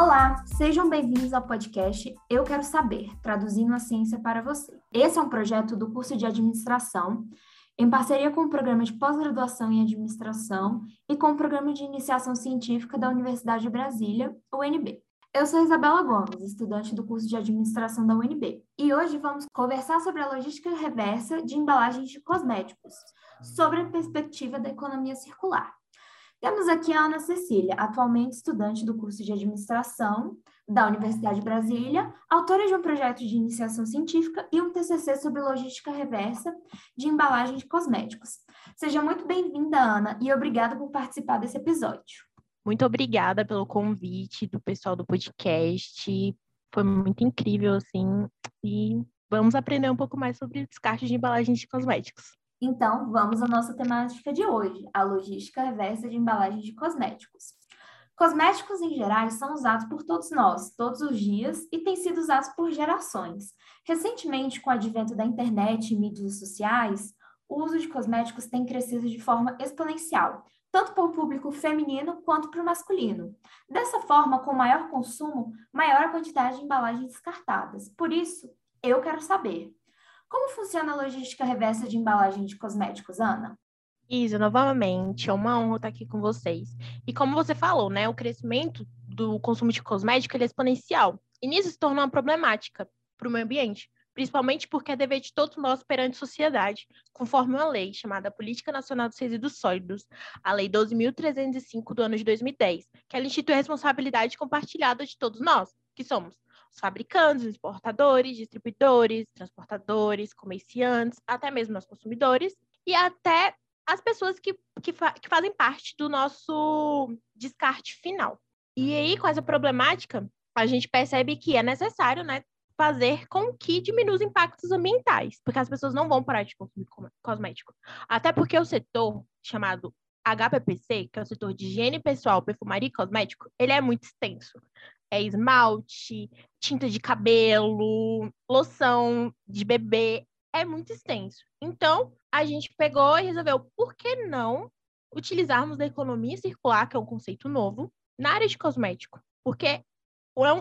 Olá, sejam bem-vindos ao podcast Eu Quero Saber, traduzindo a ciência para você. Esse é um projeto do curso de administração, em parceria com o programa de pós-graduação em administração e com o programa de iniciação científica da Universidade de Brasília, UNB. Eu sou Isabela Gomes, estudante do curso de administração da UNB, e hoje vamos conversar sobre a logística reversa de embalagens de cosméticos, sobre a perspectiva da economia circular. Temos aqui a Ana Cecília, atualmente estudante do curso de administração da Universidade de Brasília, autora de um projeto de iniciação científica e um TCC sobre logística reversa de embalagem de cosméticos. Seja muito bem-vinda, Ana, e obrigada por participar desse episódio. Muito obrigada pelo convite do pessoal do podcast. Foi muito incrível, assim, e vamos aprender um pouco mais sobre descarte de embalagens de cosméticos. Então, vamos à nossa temática de hoje, a logística reversa de embalagens de cosméticos. Cosméticos em geral são usados por todos nós, todos os dias, e têm sido usados por gerações. Recentemente, com o advento da internet e mídias sociais, o uso de cosméticos tem crescido de forma exponencial, tanto para o público feminino quanto para o masculino. Dessa forma, com maior consumo, maior a quantidade de embalagens descartadas. Por isso, eu quero saber, como funciona a logística reversa de embalagem de cosméticos, Ana? Isa, novamente, é uma honra estar aqui com vocês. E como você falou, né, o crescimento do consumo de cosmético é exponencial. E nisso se torna uma problemática para o meio ambiente, principalmente porque é dever de todos nós perante a sociedade, conforme uma lei chamada Política Nacional dos Resíduos Sólidos, a Lei 12.305 do ano de 2010, que ela institui a responsabilidade compartilhada de todos nós, que somos os fabricantes, os exportadores, distribuidores, transportadores, comerciantes, até mesmo os consumidores e até as pessoas que, que, fa que fazem parte do nosso descarte final. E aí, com essa problemática, a gente percebe que é necessário, né, fazer com que diminua os impactos ambientais, porque as pessoas não vão parar de consumir cosmético. Até porque o setor chamado HPPC, que é o setor de higiene pessoal, perfumaria e cosmético, ele é muito extenso é esmalte, tinta de cabelo, loção de bebê, é muito extenso. Então, a gente pegou e resolveu, por que não utilizarmos a economia circular, que é um conceito novo, na área de cosmético? Porque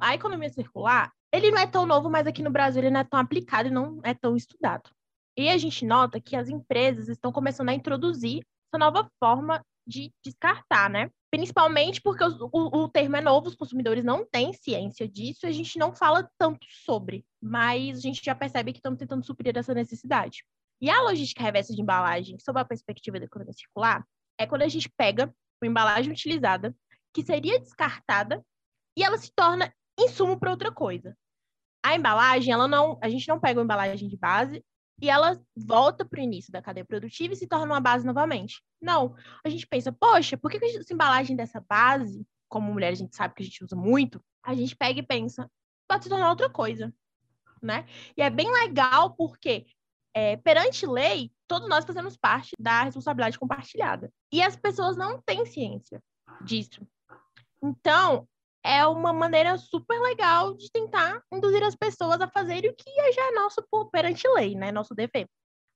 a economia circular, ele não é tão novo, mas aqui no Brasil ele não é tão aplicado e não é tão estudado. E a gente nota que as empresas estão começando a introduzir essa nova forma de descartar, né? Principalmente porque o, o, o, termo é novo, os consumidores não têm ciência disso a gente não fala tanto sobre, mas a gente já percebe que estamos tentando suprir essa necessidade. E a logística reversa de embalagem, sob a perspectiva da economia circular, é quando a gente pega uma embalagem utilizada, que seria descartada, e ela se torna insumo para outra coisa. A embalagem, ela não, a gente não pega uma embalagem de base e ela volta para o início da cadeia produtiva e se torna uma base novamente. Não. A gente pensa, poxa, por que essa embalagem dessa base, como mulher a gente sabe que a gente usa muito, a gente pega e pensa, pode se tornar outra coisa, né? E é bem legal porque, é, perante lei, todos nós fazemos parte da responsabilidade compartilhada. E as pessoas não têm ciência disso. Então, é uma maneira super legal de tentar induzir as pessoas a fazerem o que já é nosso perante lei, né? Nosso dever.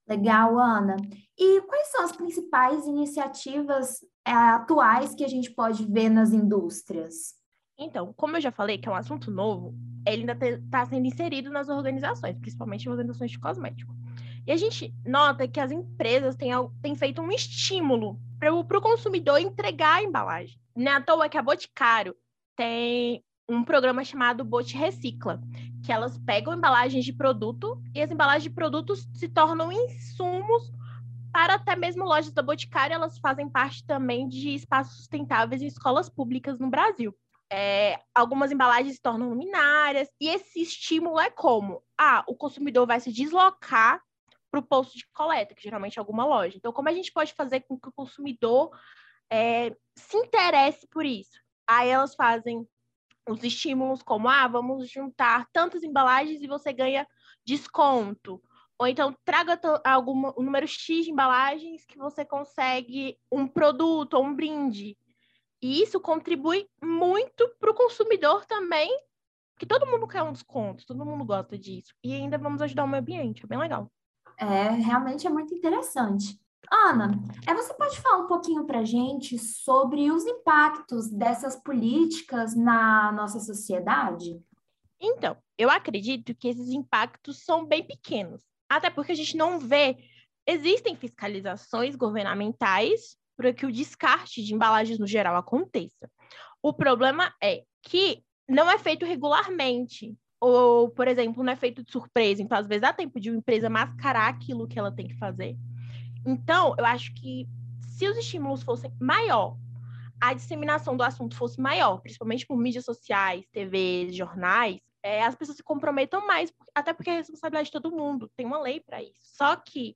Legal, Ana. E quais são as principais iniciativas é, atuais que a gente pode ver nas indústrias? Então, como eu já falei, que é um assunto novo, ele ainda está sendo inserido nas organizações, principalmente nas organizações de cosmético. E a gente nota que as empresas têm, têm feito um estímulo para o consumidor entregar a embalagem. Não é à toa que a Boticário tem um programa chamado Bote Recicla, que elas pegam embalagens de produto e as embalagens de produtos se tornam insumos para até mesmo lojas da Boticário, elas fazem parte também de espaços sustentáveis em escolas públicas no Brasil. É, algumas embalagens se tornam luminárias, e esse estímulo é como? Ah, o consumidor vai se deslocar para o posto de coleta, que geralmente é alguma loja. Então, como a gente pode fazer com que o consumidor é, se interesse por isso? Aí elas fazem os estímulos como, ah, vamos juntar tantas embalagens e você ganha desconto. Ou então traga algum, um número X de embalagens que você consegue um produto ou um brinde. E isso contribui muito para o consumidor também, que todo mundo quer um desconto, todo mundo gosta disso. E ainda vamos ajudar o meio ambiente, é bem legal. É, realmente é muito interessante. Ana, é, você pode falar um pouquinho para a gente sobre os impactos dessas políticas na nossa sociedade? Então, eu acredito que esses impactos são bem pequenos, até porque a gente não vê. Existem fiscalizações governamentais para que o descarte de embalagens no geral aconteça. O problema é que não é feito regularmente, ou, por exemplo, não é feito de surpresa. Então, às vezes, dá tempo de uma empresa mascarar aquilo que ela tem que fazer. Então, eu acho que se os estímulos fossem maior, a disseminação do assunto fosse maior, principalmente por mídias sociais, TVs, jornais, é, as pessoas se comprometam mais, até porque é responsabilidade de todo mundo, tem uma lei para isso. Só que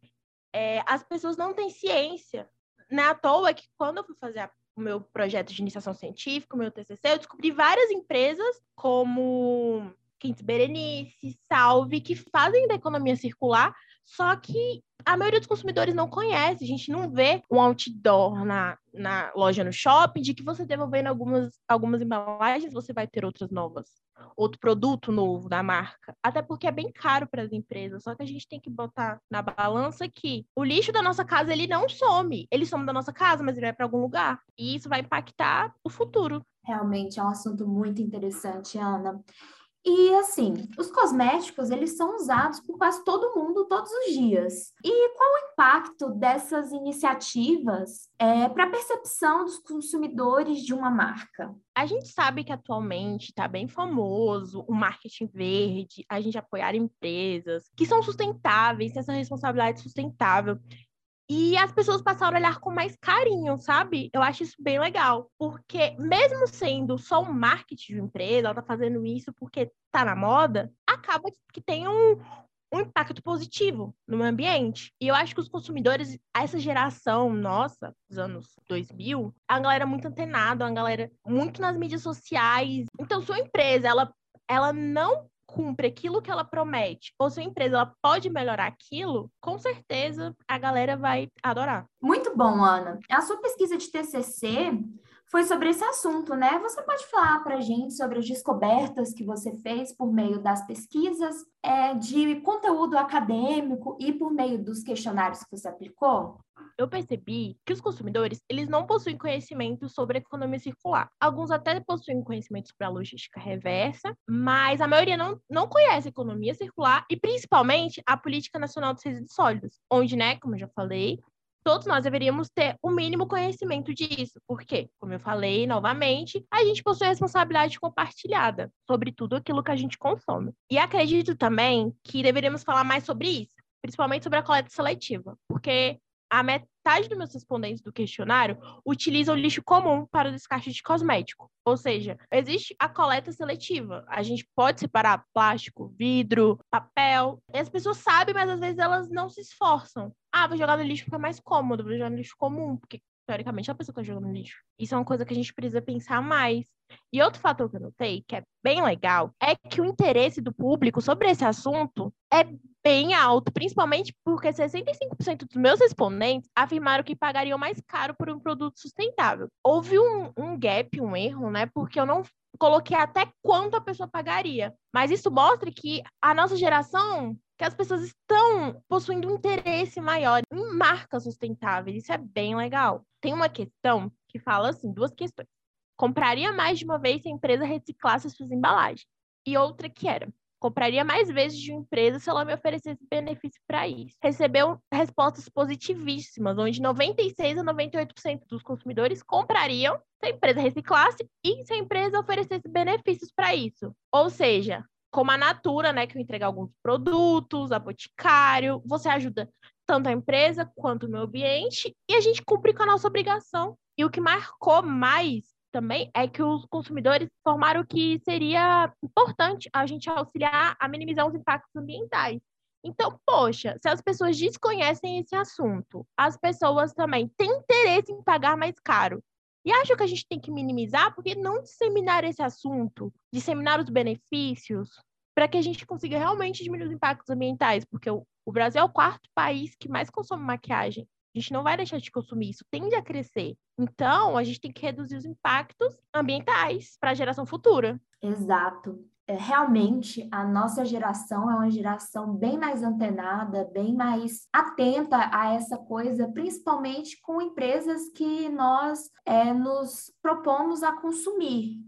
é, as pessoas não têm ciência. Não é à toa que quando eu fui fazer a, o meu projeto de iniciação científica, o meu TCC, eu descobri várias empresas como Quintes Berenice, Salve, que fazem da economia circular, só que a maioria dos consumidores não conhece, a gente não vê um outdoor na, na loja no shopping de que você devolvendo algumas, algumas embalagens, você vai ter outras novas, outro produto novo da marca. Até porque é bem caro para as empresas, só que a gente tem que botar na balança que o lixo da nossa casa ele não some, ele some da nossa casa, mas ele vai para algum lugar. E isso vai impactar o futuro. Realmente é um assunto muito interessante, Ana. E assim, os cosméticos, eles são usados por quase todo mundo todos os dias. E qual o impacto dessas iniciativas é, para a percepção dos consumidores de uma marca? A gente sabe que atualmente está bem famoso o marketing verde, a gente apoiar empresas que são sustentáveis, têm essa responsabilidade sustentável. E as pessoas passaram a olhar com mais carinho, sabe? Eu acho isso bem legal. Porque, mesmo sendo só um marketing de empresa, ela tá fazendo isso porque tá na moda, acaba que tem um, um impacto positivo no meio ambiente. E eu acho que os consumidores, essa geração nossa, dos anos 2000, é uma galera muito antenada, uma galera muito nas mídias sociais. Então, sua empresa, ela, ela não cumpre aquilo que ela promete, ou se a empresa ela pode melhorar aquilo, com certeza a galera vai adorar. Muito bom, Ana. A sua pesquisa de TCC foi sobre esse assunto, né? Você pode falar para a gente sobre as descobertas que você fez por meio das pesquisas é, de conteúdo acadêmico e por meio dos questionários que você aplicou? Eu percebi que os consumidores, eles não possuem conhecimento sobre economia circular. Alguns até possuem conhecimento sobre a logística reversa, mas a maioria não, não conhece economia circular e principalmente a Política Nacional dos Resíduos Sólidos, onde, né, como eu já falei, todos nós deveríamos ter o mínimo conhecimento disso, porque, como eu falei novamente, a gente possui responsabilidade compartilhada sobre tudo aquilo que a gente consome. E acredito também que deveríamos falar mais sobre isso, principalmente sobre a coleta seletiva, porque a metade dos meus respondentes do questionário utilizam lixo comum para o descarte de cosmético. Ou seja, existe a coleta seletiva. A gente pode separar plástico, vidro, papel. E as pessoas sabem, mas às vezes elas não se esforçam. Ah, vou jogar no lixo porque é mais cômodo, vou jogar no lixo comum, porque teoricamente a pessoa está jogando no lixo. Isso é uma coisa que a gente precisa pensar mais. E outro fator que eu notei, que é bem legal, é que o interesse do público sobre esse assunto é bem alto, principalmente porque 65% dos meus respondentes afirmaram que pagariam mais caro por um produto sustentável. Houve um, um gap, um erro, né? Porque eu não coloquei até quanto a pessoa pagaria. Mas isso mostra que a nossa geração, que as pessoas estão possuindo um interesse maior em marcas sustentáveis. Isso é bem legal. Tem uma questão que fala assim, duas questões. Compraria mais de uma vez se a empresa reciclasse suas embalagens. E outra que era, compraria mais vezes de uma empresa se ela me oferecesse benefício para isso. Recebeu respostas positivíssimas, onde 96 a 98% dos consumidores comprariam se a empresa reciclasse e se a empresa oferecesse benefícios para isso. Ou seja, como a Natura, né, que entrega alguns produtos, a Boticário, você ajuda tanto a empresa quanto o meio ambiente e a gente cumpre com a nossa obrigação. E o que marcou mais também é que os consumidores informaram que seria importante a gente auxiliar a minimizar os impactos ambientais. Então, poxa, se as pessoas desconhecem esse assunto, as pessoas também têm interesse em pagar mais caro e acham que a gente tem que minimizar, porque não disseminar esse assunto, disseminar os benefícios, para que a gente consiga realmente diminuir os impactos ambientais, porque o Brasil é o quarto país que mais consome maquiagem. A gente não vai deixar de consumir, isso tende a crescer. Então, a gente tem que reduzir os impactos ambientais para a geração futura. Exato. É, realmente a nossa geração é uma geração bem mais antenada, bem mais atenta a essa coisa, principalmente com empresas que nós é, nos propomos a consumir.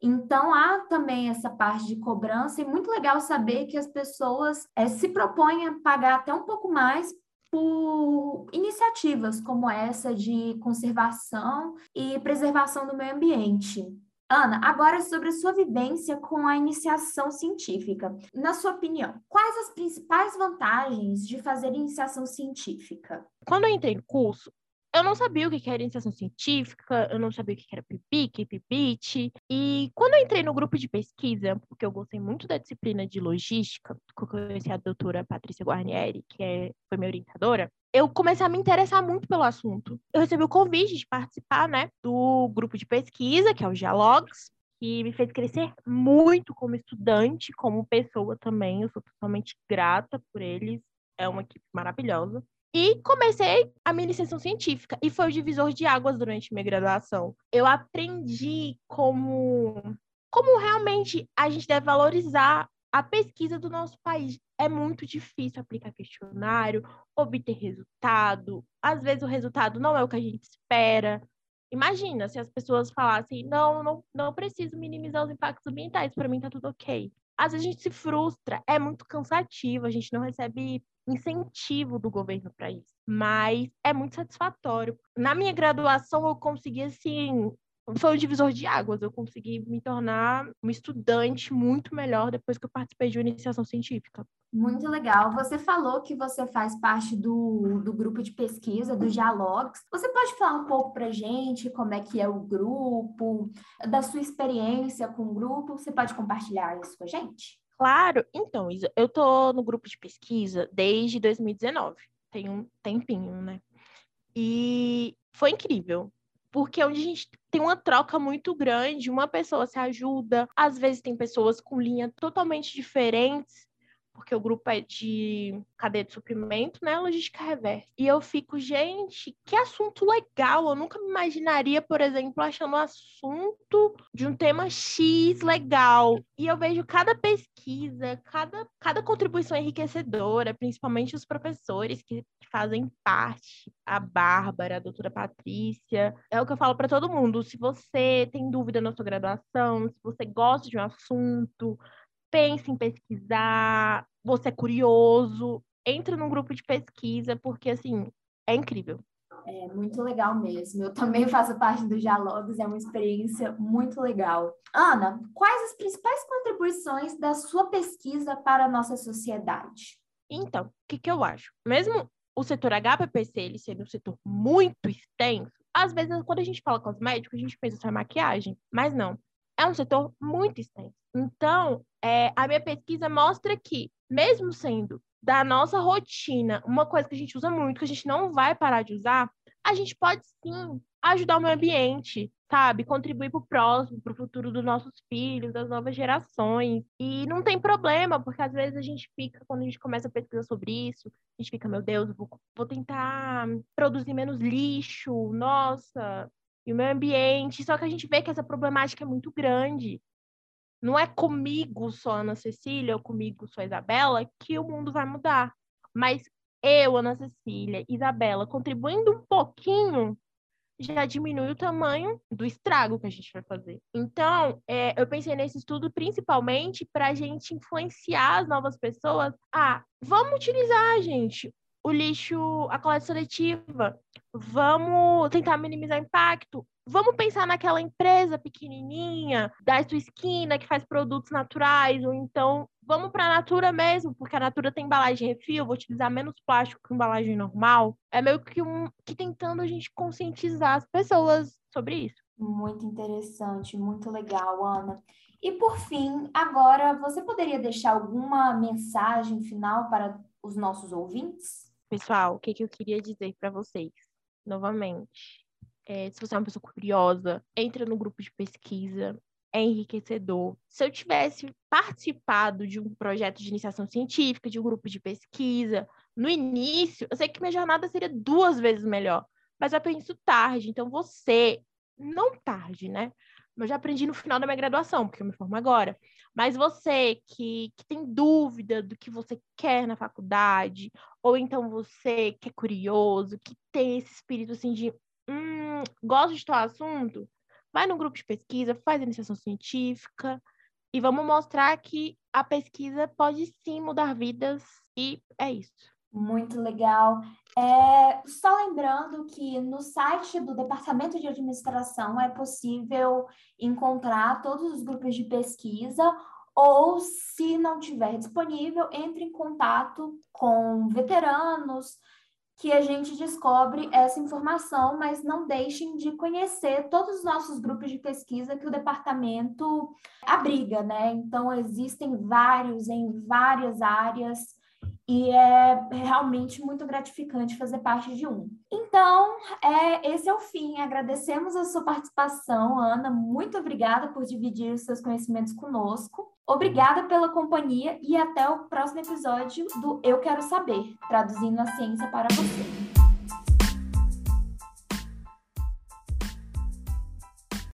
Então, há também essa parte de cobrança, e muito legal saber que as pessoas é, se propõem a pagar até um pouco mais por iniciativas como essa de conservação e preservação do meio ambiente. Ana, agora sobre a sua vivência com a iniciação científica. Na sua opinião, quais as principais vantagens de fazer iniciação científica? Quando eu entrei no curso, eu não sabia o que era iniciação científica, eu não sabia o que era PIBIC, PIBIT. E quando eu entrei no grupo de pesquisa, porque eu gostei muito da disciplina de logística, que eu conheci a doutora Patrícia Guarnieri, que é, foi minha orientadora, eu comecei a me interessar muito pelo assunto. Eu recebi o convite de participar, né, do grupo de pesquisa, que é o Dialogs, que me fez crescer muito como estudante, como pessoa também. Eu sou totalmente grata por eles. É uma equipe maravilhosa. E comecei a minha iniciação científica. E foi o divisor de águas durante minha graduação. Eu aprendi como, como realmente a gente deve valorizar a pesquisa do nosso país. É muito difícil aplicar questionário, obter resultado. Às vezes o resultado não é o que a gente espera. Imagina se as pessoas falassem: não, não, não preciso minimizar os impactos ambientais, para mim tá tudo ok. Às vezes a gente se frustra, é muito cansativo, a gente não recebe incentivo do governo para isso. Mas é muito satisfatório. Na minha graduação, eu consegui, assim, foi um divisor de águas. Eu consegui me tornar uma estudante muito melhor depois que eu participei de uma iniciação científica. Muito legal. Você falou que você faz parte do, do grupo de pesquisa, do Dialogs. Você pode falar um pouco para gente como é que é o grupo, da sua experiência com o grupo? Você pode compartilhar isso com a gente? Claro, então, Isa, eu tô no grupo de pesquisa desde 2019, tem um tempinho, né? E foi incrível, porque é onde a gente tem uma troca muito grande, uma pessoa se ajuda, às vezes tem pessoas com linha totalmente diferentes, porque o grupo é de cadeia de suprimento, né? Logística reversa. E eu fico, gente, que assunto legal. Eu nunca me imaginaria, por exemplo, achando um assunto de um tema X legal. E eu vejo cada pesquisa, cada, cada contribuição enriquecedora, principalmente os professores que, fazem parte, a Bárbara, a doutora Patrícia. É o que eu falo para todo mundo. Se você tem dúvida na sua graduação, se você gosta de um assunto, pense em pesquisar, você é curioso, entra num grupo de pesquisa, porque assim, é incrível. É muito legal mesmo. Eu também faço parte do Diálogos, é uma experiência muito legal. Ana, quais as principais contribuições da sua pesquisa para a nossa sociedade? Então, o que, que eu acho? Mesmo o setor HPPC ele sendo um setor muito extenso, às vezes quando a gente fala com os médicos, a gente pensa só em maquiagem, mas não. É um setor muito extenso. Então, é, a minha pesquisa mostra que, mesmo sendo da nossa rotina uma coisa que a gente usa muito, que a gente não vai parar de usar, a gente pode sim ajudar o meio ambiente, sabe? Contribuir para o próximo, para o futuro dos nossos filhos, das novas gerações. E não tem problema, porque às vezes a gente fica, quando a gente começa a pesquisar sobre isso, a gente fica, meu Deus, vou, vou tentar produzir menos lixo, nossa, e o meio ambiente. Só que a gente vê que essa problemática é muito grande. Não é comigo só, Ana Cecília, ou comigo só, Isabela, que o mundo vai mudar. Mas eu, Ana Cecília, Isabela, contribuindo um pouquinho, já diminui o tamanho do estrago que a gente vai fazer. Então, é, eu pensei nesse estudo principalmente para a gente influenciar as novas pessoas a vamos utilizar, gente, o lixo, a coleta seletiva, vamos tentar minimizar impacto, Vamos pensar naquela empresa pequenininha da sua esquina que faz produtos naturais, ou então vamos para a Natura mesmo, porque a Natura tem embalagem refil, vou utilizar menos plástico que embalagem normal. É meio que um que tentando a gente conscientizar as pessoas sobre isso. Muito interessante, muito legal, Ana. E por fim, agora você poderia deixar alguma mensagem final para os nossos ouvintes? Pessoal, o que, que eu queria dizer para vocês? Novamente, é, se você é uma pessoa curiosa, entra no grupo de pesquisa, é enriquecedor. Se eu tivesse participado de um projeto de iniciação científica, de um grupo de pesquisa, no início, eu sei que minha jornada seria duas vezes melhor, mas eu penso tarde. Então, você, não tarde, né? Eu já aprendi no final da minha graduação, porque eu me formo agora. Mas você que, que tem dúvida do que você quer na faculdade, ou então você que é curioso, que tem esse espírito assim de hum, gosto de tal assunto, vai no grupo de pesquisa, faz iniciação científica e vamos mostrar que a pesquisa pode sim mudar vidas e é isso. Muito legal. É, só lembrando que no site do Departamento de Administração é possível encontrar todos os grupos de pesquisa, ou se não tiver disponível, entre em contato com veteranos, que a gente descobre essa informação, mas não deixem de conhecer todos os nossos grupos de pesquisa que o departamento abriga, né? Então, existem vários em várias áreas e é realmente muito gratificante fazer parte de um. Então, é, esse é o fim. Agradecemos a sua participação, Ana. Muito obrigada por dividir os seus conhecimentos conosco. Obrigada pela companhia e até o próximo episódio do Eu Quero Saber, traduzindo a ciência para você.